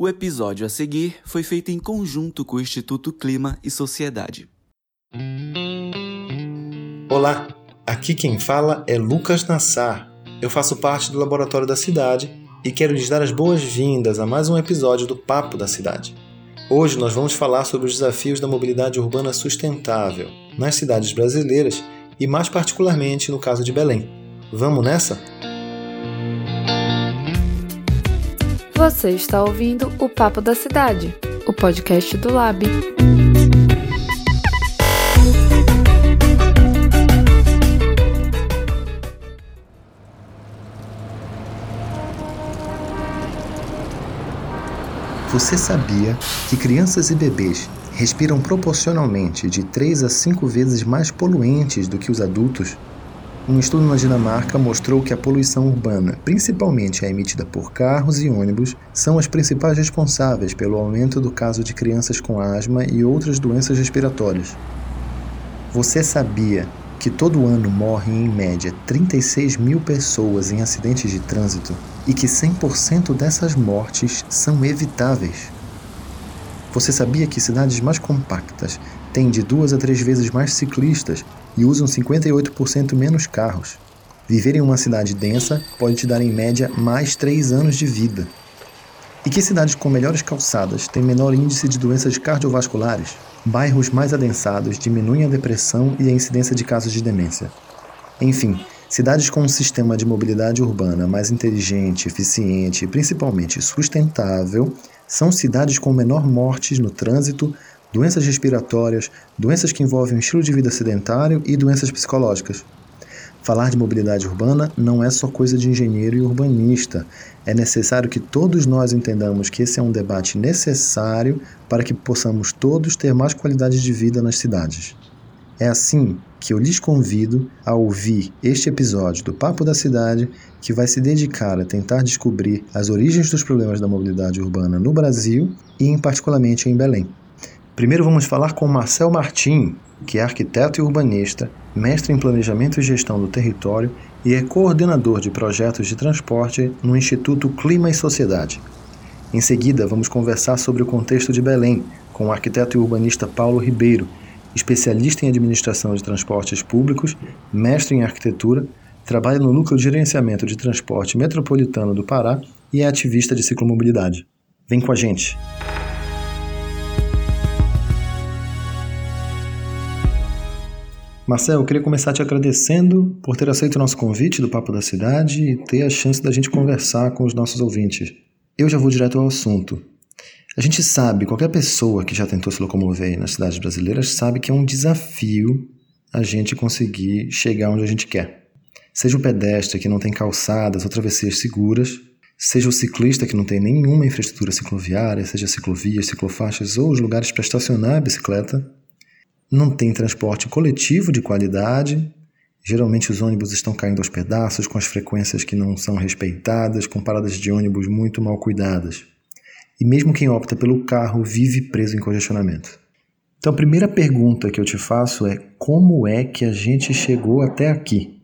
O episódio a seguir foi feito em conjunto com o Instituto Clima e Sociedade. Olá, aqui quem fala é Lucas Nassar. Eu faço parte do Laboratório da Cidade e quero lhes dar as boas-vindas a mais um episódio do Papo da Cidade. Hoje nós vamos falar sobre os desafios da mobilidade urbana sustentável nas cidades brasileiras e, mais particularmente, no caso de Belém. Vamos nessa? Você está ouvindo o Papo da Cidade, o podcast do Lab. Você sabia que crianças e bebês respiram proporcionalmente de 3 a 5 vezes mais poluentes do que os adultos um estudo na Dinamarca mostrou que a poluição urbana, principalmente a emitida por carros e ônibus, são as principais responsáveis pelo aumento do caso de crianças com asma e outras doenças respiratórias. Você sabia que todo ano morrem em média 36 mil pessoas em acidentes de trânsito e que 100% dessas mortes são evitáveis? Você sabia que cidades mais compactas têm de duas a três vezes mais ciclistas e usam 58% menos carros. Viver em uma cidade densa pode te dar em média mais 3 anos de vida. E que cidades com melhores calçadas têm menor índice de doenças cardiovasculares? Bairros mais adensados diminuem a depressão e a incidência de casos de demência. Enfim, cidades com um sistema de mobilidade urbana mais inteligente, eficiente e principalmente sustentável são cidades com menor mortes no trânsito, doenças respiratórias, doenças que envolvem um estilo de vida sedentário e doenças psicológicas. Falar de mobilidade urbana não é só coisa de engenheiro e urbanista. É necessário que todos nós entendamos que esse é um debate necessário para que possamos todos ter mais qualidade de vida nas cidades. É assim que eu lhes convido a ouvir este episódio do Papo da Cidade, que vai se dedicar a tentar descobrir as origens dos problemas da mobilidade urbana no Brasil e, em particularmente, em Belém. Primeiro vamos falar com Marcel Martim, que é arquiteto e urbanista, mestre em planejamento e gestão do território e é coordenador de projetos de transporte no Instituto Clima e Sociedade. Em seguida, vamos conversar sobre o contexto de Belém com o arquiteto e urbanista Paulo Ribeiro, especialista em administração de transportes públicos, mestre em arquitetura, trabalha no Núcleo de Gerenciamento de Transporte Metropolitano do Pará e é ativista de ciclomobilidade. Vem com a gente! Marcel, eu queria começar te agradecendo por ter aceito o nosso convite do Papo da Cidade e ter a chance da gente conversar com os nossos ouvintes. Eu já vou direto ao assunto. A gente sabe, qualquer pessoa que já tentou se locomover nas cidades brasileiras sabe que é um desafio a gente conseguir chegar onde a gente quer. Seja o pedestre que não tem calçadas ou travessias seguras, seja o ciclista que não tem nenhuma infraestrutura cicloviária, seja ciclovias, ciclofaixas ou os lugares para estacionar a bicicleta, não tem transporte coletivo de qualidade. Geralmente os ônibus estão caindo aos pedaços, com as frequências que não são respeitadas, com paradas de ônibus muito mal cuidadas. E mesmo quem opta pelo carro vive preso em congestionamento. Então a primeira pergunta que eu te faço é como é que a gente chegou até aqui?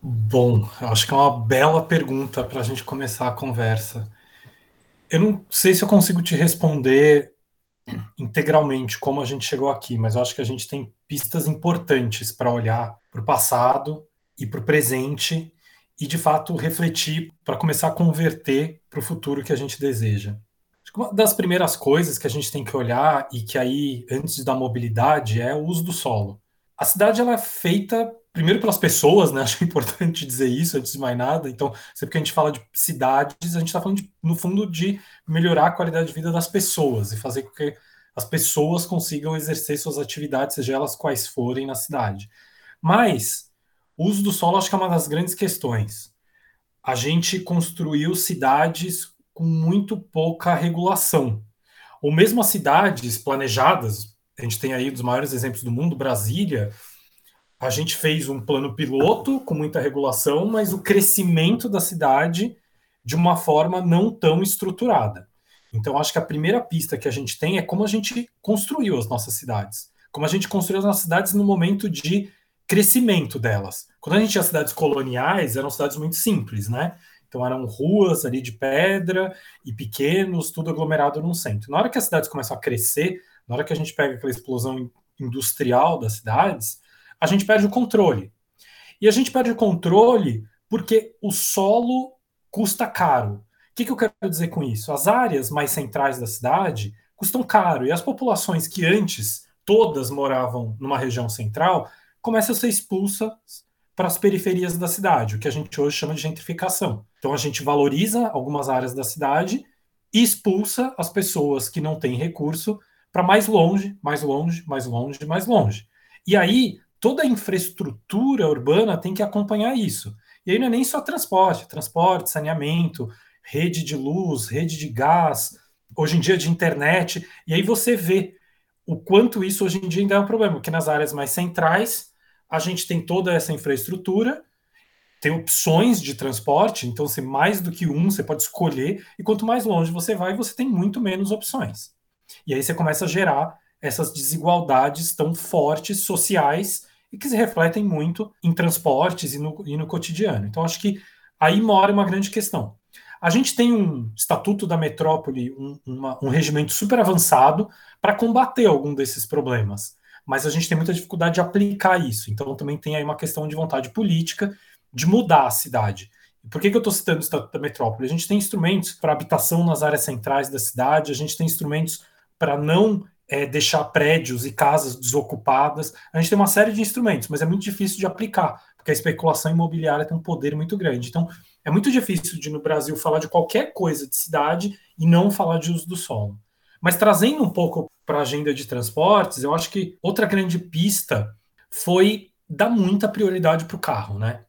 Bom, acho que é uma bela pergunta para a gente começar a conversa. Eu não sei se eu consigo te responder integralmente como a gente chegou aqui, mas eu acho que a gente tem pistas importantes para olhar para o passado e para o presente e de fato refletir para começar a converter para o futuro que a gente deseja. Uma das primeiras coisas que a gente tem que olhar e que aí antes da mobilidade é o uso do solo. A cidade ela é feita primeiro pelas pessoas, né? Acho importante dizer isso antes de mais nada. Então, sempre que a gente fala de cidades, a gente está falando, de, no fundo, de melhorar a qualidade de vida das pessoas e fazer com que as pessoas consigam exercer suas atividades, seja elas quais forem na cidade. Mas o uso do solo acho que é uma das grandes questões. A gente construiu cidades com muito pouca regulação. Ou mesmo as cidades planejadas, a gente tem aí um dos maiores exemplos do mundo, Brasília, a gente fez um plano piloto com muita regulação, mas o crescimento da cidade de uma forma não tão estruturada. Então, acho que a primeira pista que a gente tem é como a gente construiu as nossas cidades. Como a gente construiu as nossas cidades no momento de crescimento delas. Quando a gente tinha cidades coloniais, eram cidades muito simples, né? Então eram ruas ali de pedra e pequenos, tudo aglomerado num centro. Na hora que as cidades começam a crescer, na hora que a gente pega aquela explosão industrial das cidades, a gente perde o controle. E a gente perde o controle porque o solo custa caro. Que, que eu quero dizer com isso? As áreas mais centrais da cidade custam caro e as populações que antes todas moravam numa região central começam a ser expulsas para as periferias da cidade, o que a gente hoje chama de gentrificação. Então a gente valoriza algumas áreas da cidade e expulsa as pessoas que não têm recurso para mais longe, mais longe, mais longe, mais longe. E aí toda a infraestrutura urbana tem que acompanhar isso. E aí não é nem só transporte, transporte, saneamento, rede de luz, rede de gás, hoje em dia de internet. E aí você vê o quanto isso hoje em dia ainda é um problema, porque nas áreas mais centrais a gente tem toda essa infraestrutura, tem opções de transporte, então se mais do que um você pode escolher, e quanto mais longe você vai, você tem muito menos opções. E aí você começa a gerar essas desigualdades tão fortes sociais e que se refletem muito em transportes e no, e no cotidiano. Então, acho que aí mora uma grande questão. A gente tem um estatuto da metrópole, um, uma, um regimento super avançado para combater algum desses problemas, mas a gente tem muita dificuldade de aplicar isso. Então, também tem aí uma questão de vontade política de mudar a cidade. Por que, que eu estou citando o Estatuto da Metrópole? A gente tem instrumentos para habitação nas áreas centrais da cidade, a gente tem instrumentos para não é, deixar prédios e casas desocupadas. A gente tem uma série de instrumentos, mas é muito difícil de aplicar, porque a especulação imobiliária tem um poder muito grande. Então, é muito difícil de no Brasil falar de qualquer coisa de cidade e não falar de uso do solo. Mas trazendo um pouco para a agenda de transportes, eu acho que outra grande pista foi dar muita prioridade para o carro, né?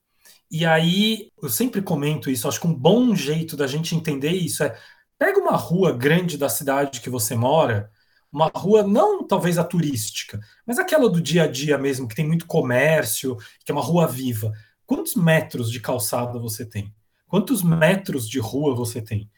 E aí, eu sempre comento isso, acho que um bom jeito da gente entender isso é pega uma rua grande da cidade que você mora, uma rua não talvez a turística, mas aquela do dia a dia mesmo, que tem muito comércio, que é uma rua viva. Quantos metros de calçada você tem? Quantos metros de rua você tem?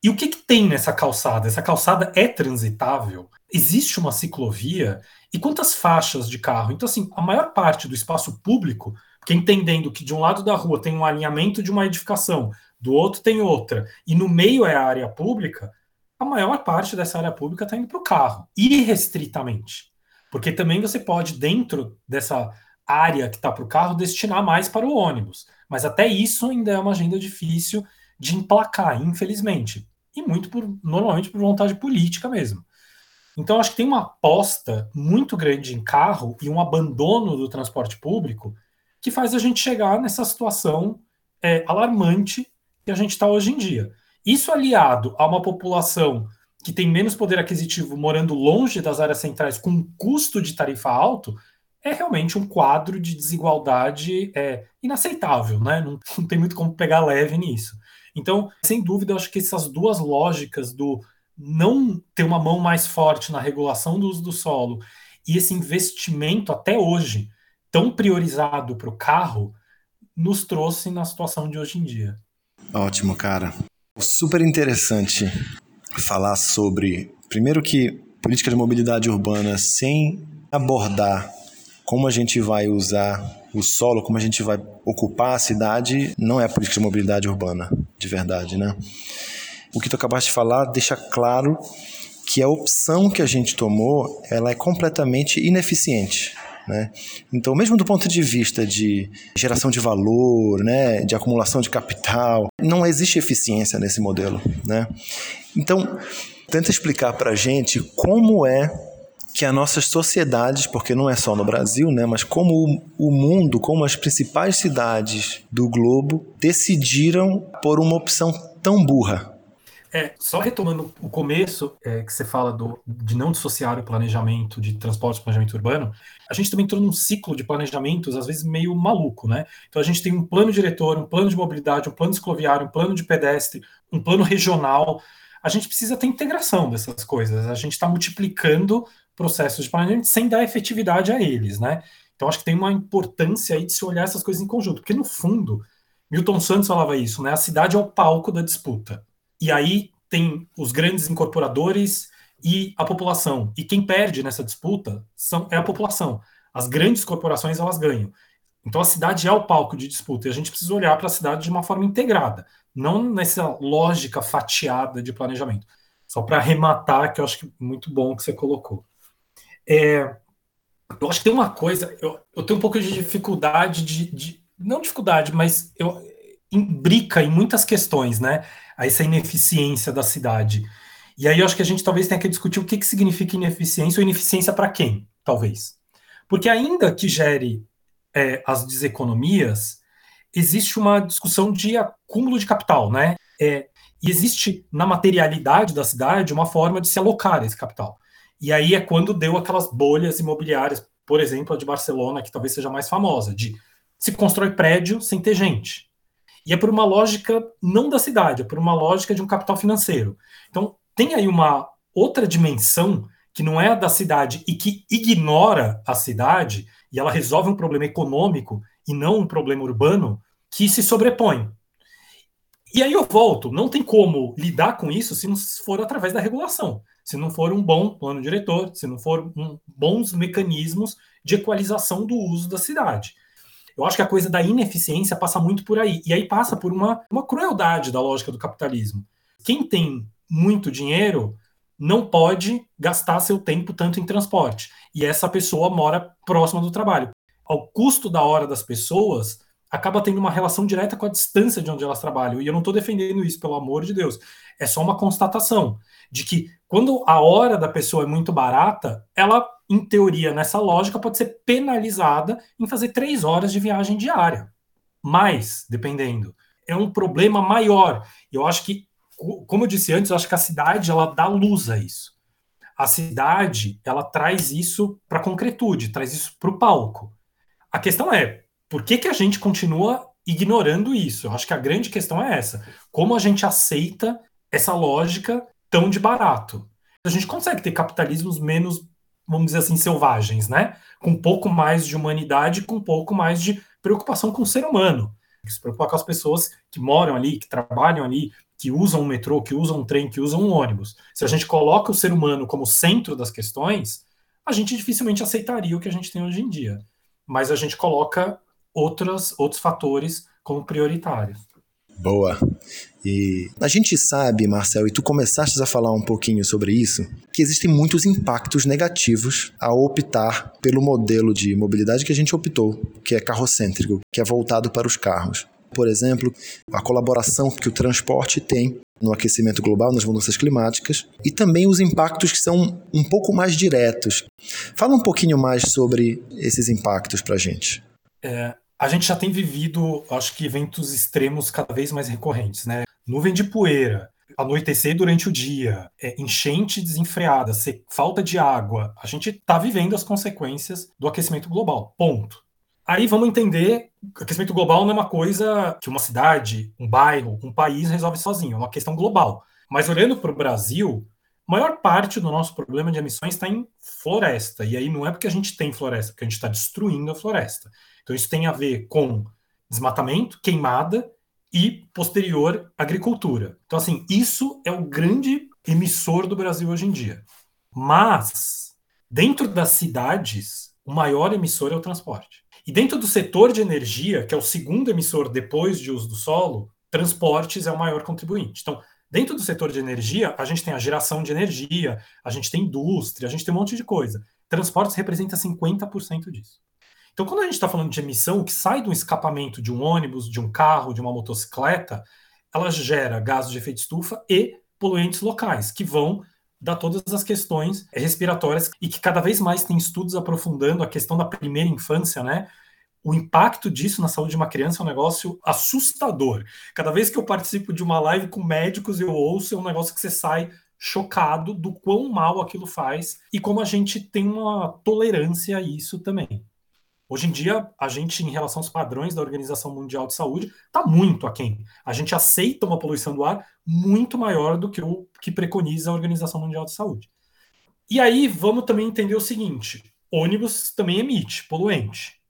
E o que, que tem nessa calçada? Essa calçada é transitável? Existe uma ciclovia? E quantas faixas de carro? Então, assim, a maior parte do espaço público, que entendendo que de um lado da rua tem um alinhamento de uma edificação, do outro tem outra, e no meio é a área pública, a maior parte dessa área pública está indo para o carro, irrestritamente. Porque também você pode, dentro dessa área que está para o carro, destinar mais para o ônibus. Mas até isso ainda é uma agenda difícil de emplacar, infelizmente. E muito por, normalmente por vontade política mesmo. Então, acho que tem uma aposta muito grande em carro e um abandono do transporte público que faz a gente chegar nessa situação é, alarmante que a gente está hoje em dia. Isso aliado a uma população que tem menos poder aquisitivo morando longe das áreas centrais com custo de tarifa alto, é realmente um quadro de desigualdade é, inaceitável, né? Não, não, tem muito como pegar leve nisso. Então, sem dúvida, eu acho que essas duas lógicas do não ter uma mão mais forte na regulação do uso do solo e esse investimento até hoje tão priorizado para o carro nos trouxe na situação de hoje em dia. Ótimo, cara. Super interessante falar sobre, primeiro que política de mobilidade urbana sem abordar como a gente vai usar o solo, como a gente vai ocupar a cidade, não é política de mobilidade urbana, de verdade, né? O que tu acabaste de falar deixa claro que a opção que a gente tomou, ela é completamente ineficiente. Né? Então, mesmo do ponto de vista de geração de valor, né, de acumulação de capital, não existe eficiência nesse modelo. Né? Então, tenta explicar para a gente como é que as nossas sociedades, porque não é só no Brasil, né, mas como o mundo, como as principais cidades do globo decidiram por uma opção tão burra, é, só retomando o começo, é, que você fala do, de não dissociar o planejamento de transporte e planejamento urbano, a gente também entrou num ciclo de planejamentos, às vezes meio maluco, né? Então a gente tem um plano diretor, um plano de mobilidade, um plano cicloviário, um plano de pedestre, um plano regional. A gente precisa ter integração dessas coisas. A gente está multiplicando processos de planejamento sem dar efetividade a eles, né? Então acho que tem uma importância aí de se olhar essas coisas em conjunto, porque no fundo, Milton Santos falava isso, né? A cidade é o palco da disputa. E aí tem os grandes incorporadores e a população. E quem perde nessa disputa são, é a população. As grandes corporações elas ganham. Então a cidade é o palco de disputa e a gente precisa olhar para a cidade de uma forma integrada, não nessa lógica fatiada de planejamento. Só para arrematar, que eu acho que é muito bom que você colocou. É, eu acho que tem uma coisa, eu, eu tenho um pouco de dificuldade de, de não dificuldade, mas eu imbrica em muitas questões, né? Essa ineficiência da cidade. E aí eu acho que a gente talvez tenha que discutir o que, que significa ineficiência ou ineficiência para quem, talvez. Porque ainda que gere é, as deseconomias, existe uma discussão de acúmulo de capital, né? É, e existe na materialidade da cidade uma forma de se alocar esse capital. E aí é quando deu aquelas bolhas imobiliárias, por exemplo, a de Barcelona, que talvez seja mais famosa, de se constrói prédio sem ter gente. E é por uma lógica não da cidade, é por uma lógica de um capital financeiro. Então, tem aí uma outra dimensão que não é a da cidade e que ignora a cidade, e ela resolve um problema econômico e não um problema urbano, que se sobrepõe. E aí eu volto, não tem como lidar com isso se não for através da regulação, se não for um bom plano diretor, se não for um, bons mecanismos de equalização do uso da cidade. Eu acho que a coisa da ineficiência passa muito por aí, e aí passa por uma, uma crueldade da lógica do capitalismo. Quem tem muito dinheiro não pode gastar seu tempo tanto em transporte, e essa pessoa mora próxima do trabalho. Ao custo da hora das pessoas, acaba tendo uma relação direta com a distância de onde elas trabalham. E eu não estou defendendo isso, pelo amor de Deus. É só uma constatação de que quando a hora da pessoa é muito barata, ela, em teoria, nessa lógica, pode ser penalizada em fazer três horas de viagem diária. Mais, dependendo. É um problema maior. Eu acho que, como eu disse antes, eu acho que a cidade ela dá luz a isso. A cidade ela traz isso para a concretude, traz isso para o palco. A questão é, por que, que a gente continua ignorando isso? Eu acho que a grande questão é essa. Como a gente aceita essa lógica tão de barato? A gente consegue ter capitalismos menos, vamos dizer assim, selvagens, né? Com um pouco mais de humanidade, com um pouco mais de preocupação com o ser humano. Se preocupar com as pessoas que moram ali, que trabalham ali, que usam o metrô, que usam um trem, que usam um ônibus. Se a gente coloca o ser humano como centro das questões, a gente dificilmente aceitaria o que a gente tem hoje em dia. Mas a gente coloca outras, outros fatores como prioritários. Boa. E a gente sabe, Marcel, e tu começaste a falar um pouquinho sobre isso, que existem muitos impactos negativos ao optar pelo modelo de mobilidade que a gente optou, que é carrocêntrico, que é voltado para os carros. Por exemplo, a colaboração que o transporte tem no aquecimento global, nas mudanças climáticas, e também os impactos que são um pouco mais diretos. Fala um pouquinho mais sobre esses impactos para a gente. É, a gente já tem vivido, acho que, eventos extremos cada vez mais recorrentes, né? Nuvem de poeira, anoitecer durante o dia, é, enchente desenfreada, falta de água. A gente está vivendo as consequências do aquecimento global. Ponto. Aí vamos entender que aquecimento global não é uma coisa que uma cidade, um bairro, um país resolve sozinho, é uma questão global. Mas olhando para o Brasil, maior parte do nosso problema de emissões está em floresta. E aí não é porque a gente tem floresta, porque a gente está destruindo a floresta. Então, isso tem a ver com desmatamento, queimada e posterior agricultura. Então, assim, isso é o grande emissor do Brasil hoje em dia. Mas, dentro das cidades, o maior emissor é o transporte. E dentro do setor de energia, que é o segundo emissor depois de uso do solo, transportes é o maior contribuinte. Então, dentro do setor de energia, a gente tem a geração de energia, a gente tem indústria, a gente tem um monte de coisa. Transportes representa 50% disso. Então, quando a gente está falando de emissão, o que sai do escapamento de um ônibus, de um carro, de uma motocicleta, ela gera gases de efeito estufa e poluentes locais, que vão dar todas as questões respiratórias e que cada vez mais tem estudos aprofundando a questão da primeira infância, né? O impacto disso na saúde de uma criança é um negócio assustador. Cada vez que eu participo de uma live com médicos, eu ouço é um negócio que você sai chocado do quão mal aquilo faz e como a gente tem uma tolerância a isso também. Hoje em dia, a gente, em relação aos padrões da Organização Mundial de Saúde, está muito aquém. A gente aceita uma poluição do ar muito maior do que o que preconiza a Organização Mundial de Saúde. E aí, vamos também entender o seguinte: ônibus também emite poluente.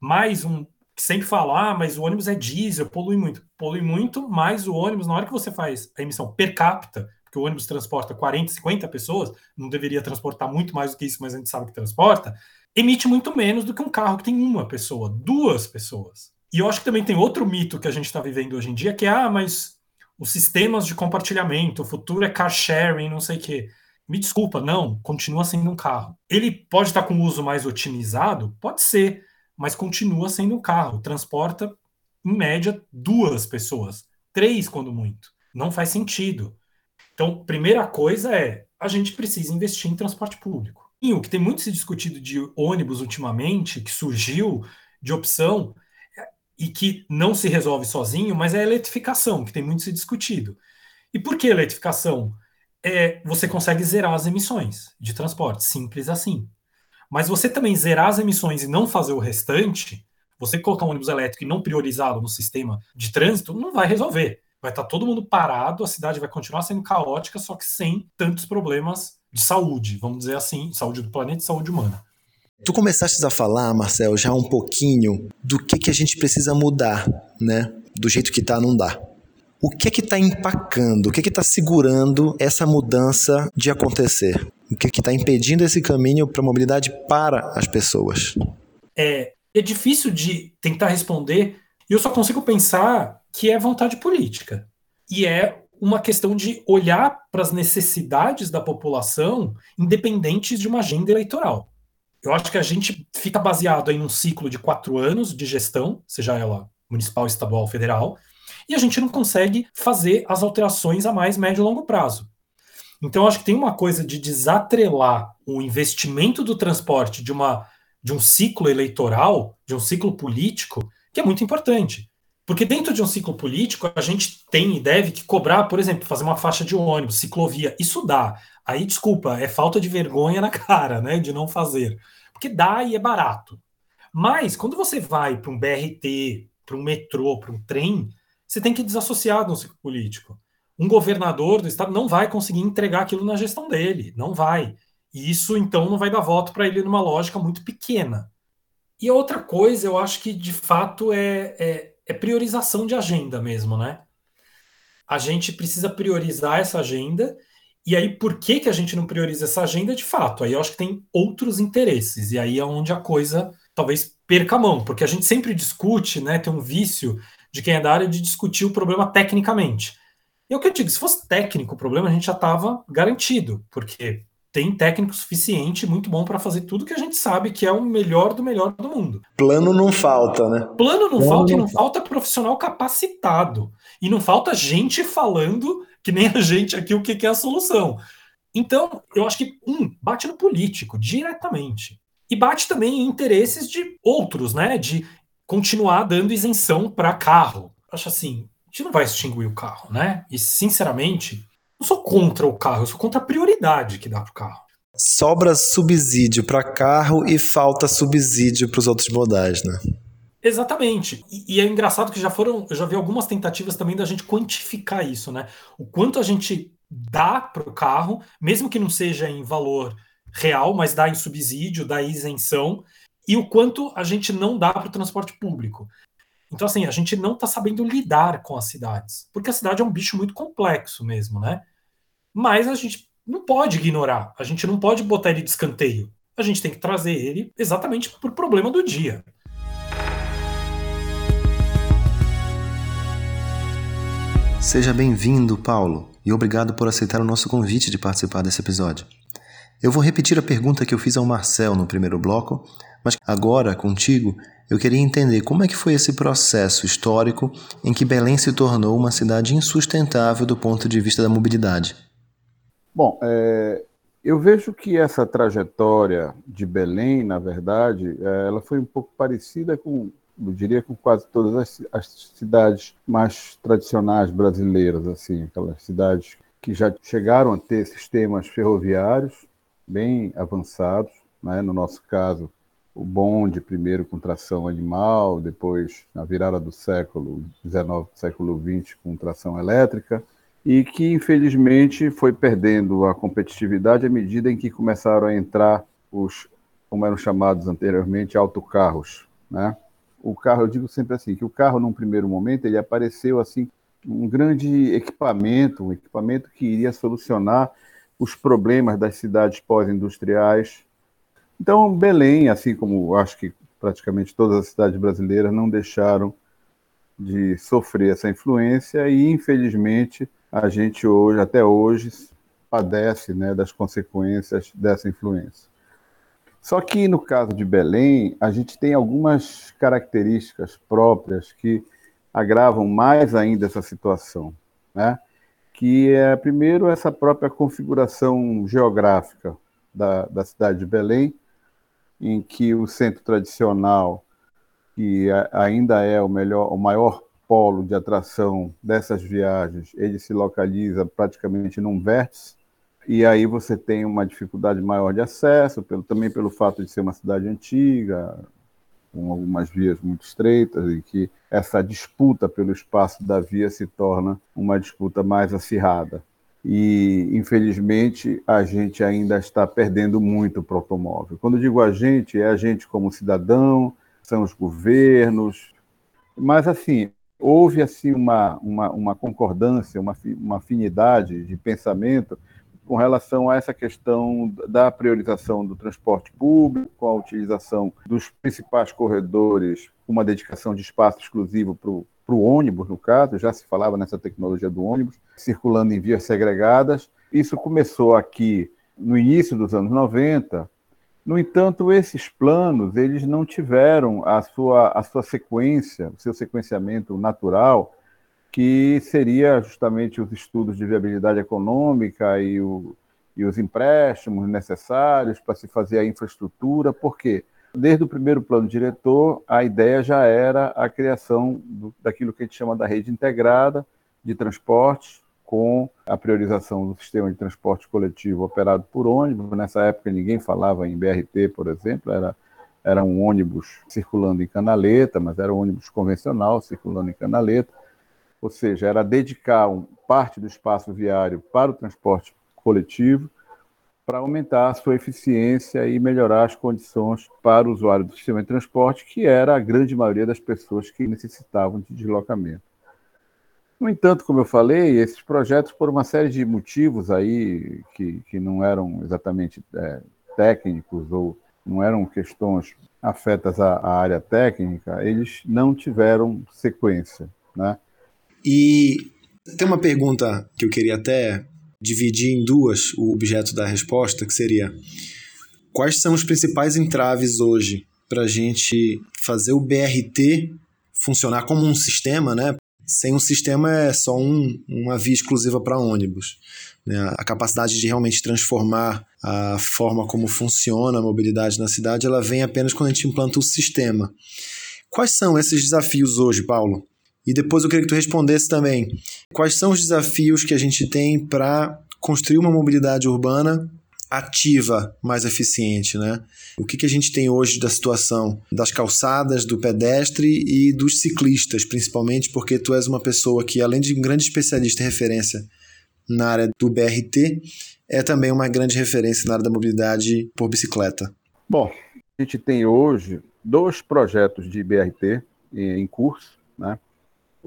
Mais um sempre fala, ah, mas o ônibus é diesel, polui muito. Polui muito, mas o ônibus, na hora que você faz a emissão per capita, porque o ônibus transporta 40, 50 pessoas, não deveria transportar muito mais do que isso, mas a gente sabe que transporta, emite muito menos do que um carro que tem uma pessoa, duas pessoas. E eu acho que também tem outro mito que a gente está vivendo hoje em dia, que é, ah, mas os sistemas de compartilhamento, o futuro é car sharing, não sei o quê. Me desculpa, não, continua sendo um carro. Ele pode estar com uso mais otimizado? Pode ser, mas continua sendo um carro. Transporta, em média, duas pessoas, três quando muito. Não faz sentido. Então, primeira coisa é, a gente precisa investir em transporte público. E o que tem muito se discutido de ônibus ultimamente, que surgiu de opção, e que não se resolve sozinho, mas é a eletrificação, que tem muito se discutido. E por que eletrificação? é, você consegue zerar as emissões de transporte, simples assim. Mas você também zerar as emissões e não fazer o restante, você colocar um ônibus elétrico e não priorizá-lo no sistema de trânsito, não vai resolver. Vai estar todo mundo parado, a cidade vai continuar sendo caótica, só que sem tantos problemas de saúde, vamos dizer assim, saúde do planeta e saúde humana. Tu começaste a falar, Marcel, já um pouquinho do que, que a gente precisa mudar, né? Do jeito que tá, não dá. O que que está empacando? O que que está segurando essa mudança de acontecer? O que que está impedindo esse caminho para a mobilidade para as pessoas? É, é difícil de tentar responder e eu só consigo pensar que é vontade política. E é uma questão de olhar para as necessidades da população independentes de uma agenda eleitoral. Eu acho que a gente fica baseado em um ciclo de quatro anos de gestão, seja ela municipal, estadual, federal, e a gente não consegue fazer as alterações a mais médio e longo prazo. Então, acho que tem uma coisa de desatrelar o investimento do transporte de, uma, de um ciclo eleitoral, de um ciclo político, que é muito importante. Porque dentro de um ciclo político, a gente tem e deve que cobrar, por exemplo, fazer uma faixa de ônibus, ciclovia. Isso dá. Aí, desculpa, é falta de vergonha na cara, né, de não fazer. Porque dá e é barato. Mas, quando você vai para um BRT, para um metrô, para um trem, você tem que desassociar de um ciclo político. Um governador do estado não vai conseguir entregar aquilo na gestão dele, não vai. E isso, então, não vai dar voto para ele numa lógica muito pequena. E outra coisa, eu acho que de fato é, é, é priorização de agenda mesmo, né? A gente precisa priorizar essa agenda. E aí, por que, que a gente não prioriza essa agenda de fato? Aí eu acho que tem outros interesses. E aí é onde a coisa talvez perca a mão, porque a gente sempre discute, né? Tem um vício de quem é da área de discutir o problema tecnicamente. E é o que eu digo, se fosse técnico o problema, a gente já estava garantido, porque tem técnico suficiente, muito bom para fazer tudo que a gente sabe que é o melhor do melhor do mundo. Plano não falta, né? Plano não Plano falta não e não falta profissional capacitado. E não falta gente falando, que nem a gente aqui, o que é a solução. Então, eu acho que, um, bate no político, diretamente. E bate também em interesses de outros, né? De continuar dando isenção para carro. Acho assim, a gente não vai extinguir o carro, né? E sinceramente, não sou contra o carro, eu sou contra a prioridade que dá para o carro. Sobra subsídio para carro e falta subsídio para os outros modais, né? Exatamente. E, e, é engraçado que já foram, eu já vi algumas tentativas também da gente quantificar isso, né? O quanto a gente dá para o carro, mesmo que não seja em valor real, mas dá em subsídio, dá isenção, e o quanto a gente não dá para o transporte público. Então, assim, a gente não está sabendo lidar com as cidades, porque a cidade é um bicho muito complexo mesmo, né? Mas a gente não pode ignorar, a gente não pode botar ele de escanteio. A gente tem que trazer ele exatamente por problema do dia. Seja bem-vindo, Paulo, e obrigado por aceitar o nosso convite de participar desse episódio. Eu vou repetir a pergunta que eu fiz ao Marcel no primeiro bloco, mas agora, contigo, eu queria entender como é que foi esse processo histórico em que Belém se tornou uma cidade insustentável do ponto de vista da mobilidade. Bom, é, eu vejo que essa trajetória de Belém, na verdade, é, ela foi um pouco parecida com, eu diria, com quase todas as, as cidades mais tradicionais brasileiras, assim, aquelas cidades que já chegaram a ter sistemas ferroviários bem avançados, né? no nosso caso, o bonde, primeiro com tração animal, depois, na virada do século XIX, século XX, com tração elétrica, e que, infelizmente, foi perdendo a competitividade à medida em que começaram a entrar os, como eram chamados anteriormente, autocarros. Né? O carro, eu digo sempre assim, que o carro, num primeiro momento, ele apareceu assim um grande equipamento, um equipamento que iria solucionar os problemas das cidades pós-industriais. Então, Belém, assim como acho que praticamente todas as cidades brasileiras, não deixaram de sofrer essa influência e, infelizmente, a gente hoje, até hoje, padece né, das consequências dessa influência. Só que no caso de Belém, a gente tem algumas características próprias que agravam mais ainda essa situação, né? Que é primeiro essa própria configuração geográfica da, da cidade de Belém, em que o centro tradicional, que ainda é o melhor, o maior polo de atração dessas viagens, ele se localiza praticamente num vértice e aí você tem uma dificuldade maior de acesso, pelo, também pelo fato de ser uma cidade antiga, com algumas vias muito estreitas, e que essa disputa pelo espaço da via se torna uma disputa mais acirrada. E, infelizmente, a gente ainda está perdendo muito para o automóvel. Quando digo a gente, é a gente como cidadão, são os governos, mas, assim, houve assim uma, uma, uma concordância, uma, uma afinidade de pensamento com relação a essa questão da priorização do transporte público, com a utilização dos principais corredores, uma dedicação de espaço exclusivo para o ônibus, no caso, já se falava nessa tecnologia do ônibus, circulando em vias segregadas. Isso começou aqui no início dos anos 90. No entanto, esses planos eles não tiveram a sua, a sua sequência, o seu sequenciamento natural, que seria justamente os estudos de viabilidade econômica e, o, e os empréstimos necessários para se fazer a infraestrutura, porque desde o primeiro plano diretor, a ideia já era a criação do, daquilo que a gente chama da rede integrada de transportes, com a priorização do sistema de transporte coletivo operado por ônibus. Nessa época, ninguém falava em BRT, por exemplo, era, era um ônibus circulando em canaleta, mas era um ônibus convencional circulando em canaleta ou seja, era dedicar um, parte do espaço viário para o transporte coletivo, para aumentar a sua eficiência e melhorar as condições para o usuário do sistema de transporte, que era a grande maioria das pessoas que necessitavam de deslocamento. No entanto, como eu falei, esses projetos, por uma série de motivos aí que, que não eram exatamente é, técnicos ou não eram questões afetas à, à área técnica, eles não tiveram sequência, né? E tem uma pergunta que eu queria até dividir em duas o objeto da resposta, que seria: quais são os principais entraves hoje para a gente fazer o BRT funcionar como um sistema, né? Sem um sistema é só um, uma via exclusiva para ônibus. Né? A capacidade de realmente transformar a forma como funciona a mobilidade na cidade, ela vem apenas quando a gente implanta o sistema. Quais são esses desafios hoje, Paulo? E depois eu queria que tu respondesse também quais são os desafios que a gente tem para construir uma mobilidade urbana ativa mais eficiente, né? O que, que a gente tem hoje da situação das calçadas, do pedestre e dos ciclistas, principalmente porque tu és uma pessoa que, além de um grande especialista e referência na área do BRT, é também uma grande referência na área da mobilidade por bicicleta. Bom, a gente tem hoje dois projetos de BRT em curso, né?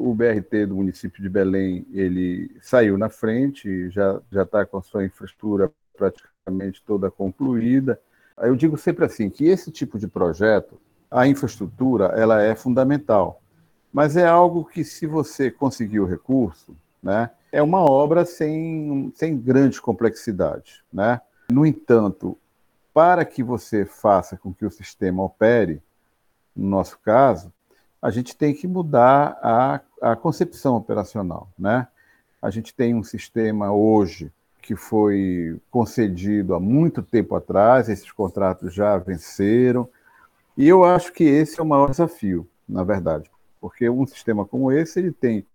O BRT do município de Belém ele saiu na frente, já já está com a sua infraestrutura praticamente toda concluída. Eu digo sempre assim que esse tipo de projeto, a infraestrutura, ela é fundamental, mas é algo que se você conseguir o recurso, né, é uma obra sem sem grande complexidade, né? No entanto, para que você faça com que o sistema opere, no nosso caso, a gente tem que mudar a, a concepção operacional. Né? A gente tem um sistema hoje que foi concedido há muito tempo atrás, esses contratos já venceram, e eu acho que esse é o maior desafio, na verdade, porque um sistema como esse ele tem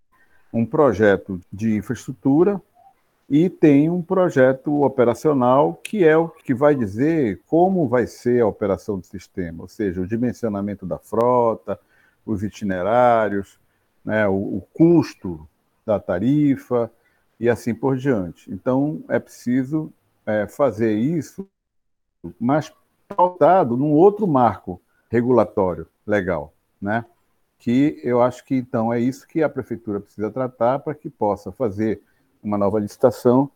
um projeto de infraestrutura e tem um projeto operacional que é o que vai dizer como vai ser a operação do sistema, ou seja, o dimensionamento da frota, os itinerários, né, o, o custo da tarifa e assim por diante. Então, é preciso é, fazer isso, mas pautado num outro marco regulatório legal, né? que eu acho que então é isso que a prefeitura precisa tratar para que possa fazer uma nova licitação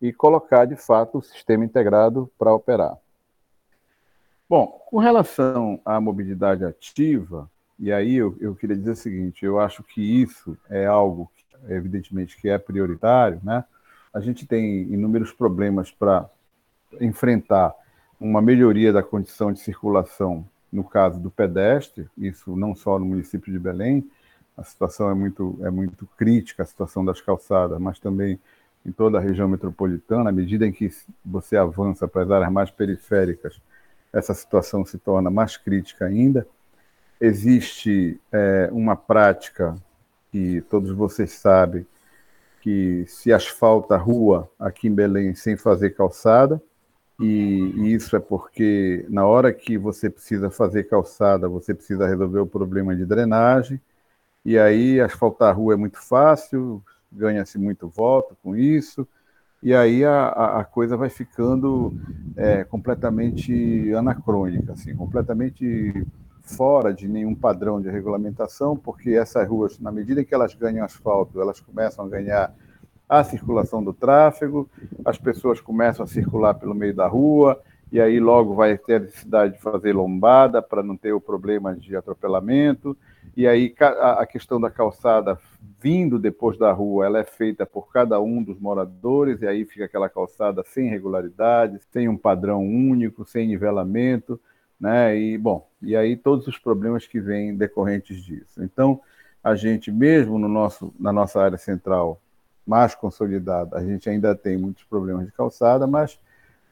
e colocar de fato o sistema integrado para operar. Bom, com relação à mobilidade ativa, e aí eu, eu queria dizer o seguinte: eu acho que isso é algo, evidentemente, que é prioritário, né? A gente tem inúmeros problemas para enfrentar uma melhoria da condição de circulação no caso do pedestre, isso não só no município de Belém, a situação é muito, é muito crítica, a situação das calçadas, mas também em toda a região metropolitana, à medida em que você avança para as áreas mais periféricas, essa situação se torna mais crítica ainda. Existe é, uma prática que todos vocês sabem, que se asfalta a rua aqui em Belém sem fazer calçada, e, e, isso é porque na hora que você precisa fazer calçada, você precisa resolver o problema de drenagem, e aí asfaltar a rua é muito fácil, ganha-se muito voto com isso, e aí a, a coisa vai ficando é, completamente anacrônica, assim, completamente fora de nenhum padrão de regulamentação, porque essas ruas, na medida que elas ganham asfalto, elas começam a ganhar a circulação do tráfego, as pessoas começam a circular pelo meio da rua, e aí logo vai ter a necessidade de fazer lombada para não ter o problema de atropelamento, e aí a questão da calçada vindo depois da rua, ela é feita por cada um dos moradores, e aí fica aquela calçada sem regularidade, sem um padrão único, sem nivelamento, né? E bom, e aí todos os problemas que vêm decorrentes disso. Então, a gente mesmo no nosso na nossa área central mais consolidada, a gente ainda tem muitos problemas de calçada, mas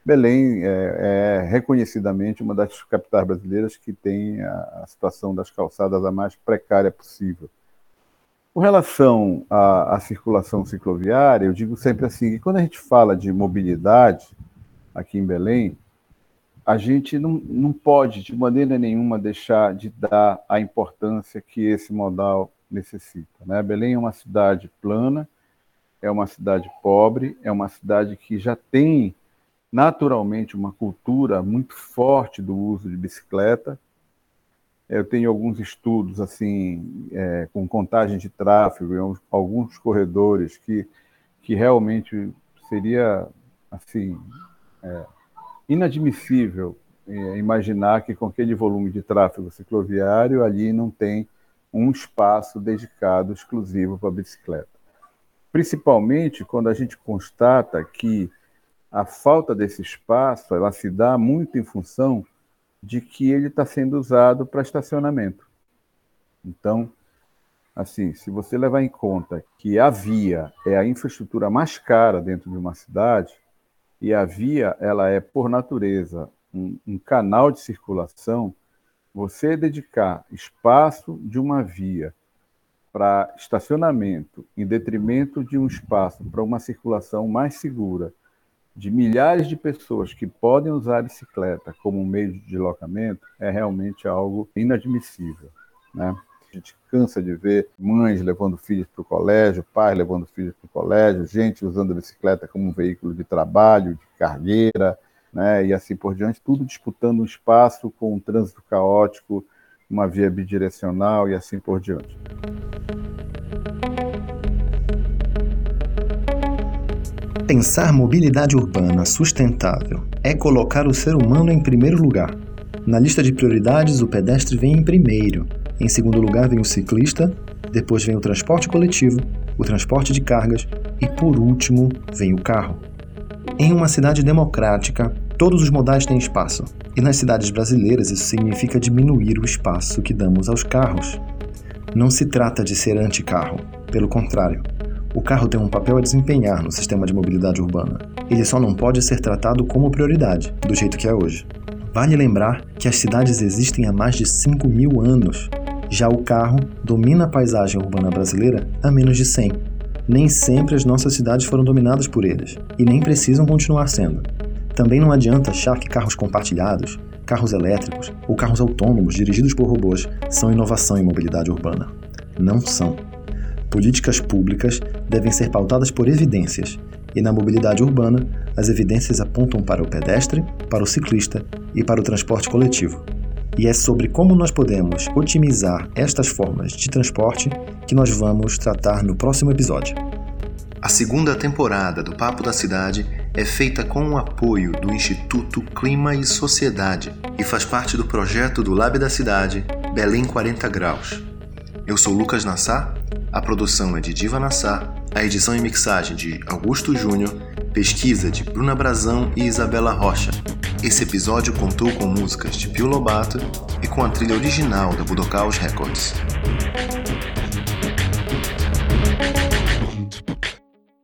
Belém é, é, reconhecidamente uma das capitais brasileiras que tem a, a, situação das calçadas a mais precária possível. Com relação à, à, circulação cicloviária, eu digo sempre assim, quando a gente fala de mobilidade aqui em Belém, a gente não, não pode, de maneira nenhuma, deixar de dar a importância que esse modal necessita. Né? Belém é uma cidade plana, é uma cidade pobre, é uma cidade que já tem naturalmente uma cultura muito forte do uso de bicicleta. Eu tenho alguns estudos assim é, com contagem de tráfego em alguns corredores que, que realmente seria assim é, inadmissível é, imaginar que com aquele volume de tráfego cicloviário ali não tem um espaço dedicado exclusivo para bicicleta. Principalmente quando a gente constata que a falta desse espaço ela se dá muito em função de que ele está sendo usado para estacionamento. Então, assim, se você levar em conta que a via é a infraestrutura mais cara dentro de uma cidade e a via ela é por natureza um, um canal de circulação, você dedicar espaço de uma via para estacionamento em detrimento de um espaço para uma circulação mais segura de milhares de pessoas que podem usar a bicicleta como meio de deslocamento é realmente algo inadmissível. Né? A gente cansa de ver mães levando filhos para o colégio, pais levando filhos para o colégio, gente usando a bicicleta como um veículo de trabalho, de carreira, né? e assim por diante, tudo disputando um espaço com um trânsito caótico, uma via bidirecional e assim por diante. Pensar mobilidade urbana sustentável é colocar o ser humano em primeiro lugar. Na lista de prioridades, o pedestre vem em primeiro. Em segundo lugar vem o ciclista, depois vem o transporte coletivo, o transporte de cargas e, por último, vem o carro. Em uma cidade democrática, todos os modais têm espaço, e nas cidades brasileiras isso significa diminuir o espaço que damos aos carros. Não se trata de ser anti-carro, pelo contrário, o carro tem um papel a desempenhar no sistema de mobilidade urbana. Ele só não pode ser tratado como prioridade, do jeito que é hoje. Vale lembrar que as cidades existem há mais de 5 mil anos. Já o carro domina a paisagem urbana brasileira há menos de 100. Nem sempre as nossas cidades foram dominadas por eles, e nem precisam continuar sendo. Também não adianta achar que carros compartilhados, carros elétricos ou carros autônomos dirigidos por robôs são inovação em mobilidade urbana. Não são. Políticas públicas devem ser pautadas por evidências, e na mobilidade urbana, as evidências apontam para o pedestre, para o ciclista e para o transporte coletivo. E é sobre como nós podemos otimizar estas formas de transporte que nós vamos tratar no próximo episódio. A segunda temporada do Papo da Cidade é feita com o apoio do Instituto Clima e Sociedade e faz parte do projeto do Lab da Cidade Belém 40 Graus. Eu sou Lucas Nassar, a produção é de Diva Nassar, a edição e mixagem de Augusto Júnior, pesquisa de Bruna Brazão e Isabela Rocha. Esse episódio contou com músicas de Pio Lobato e com a trilha original da Budokaus Records.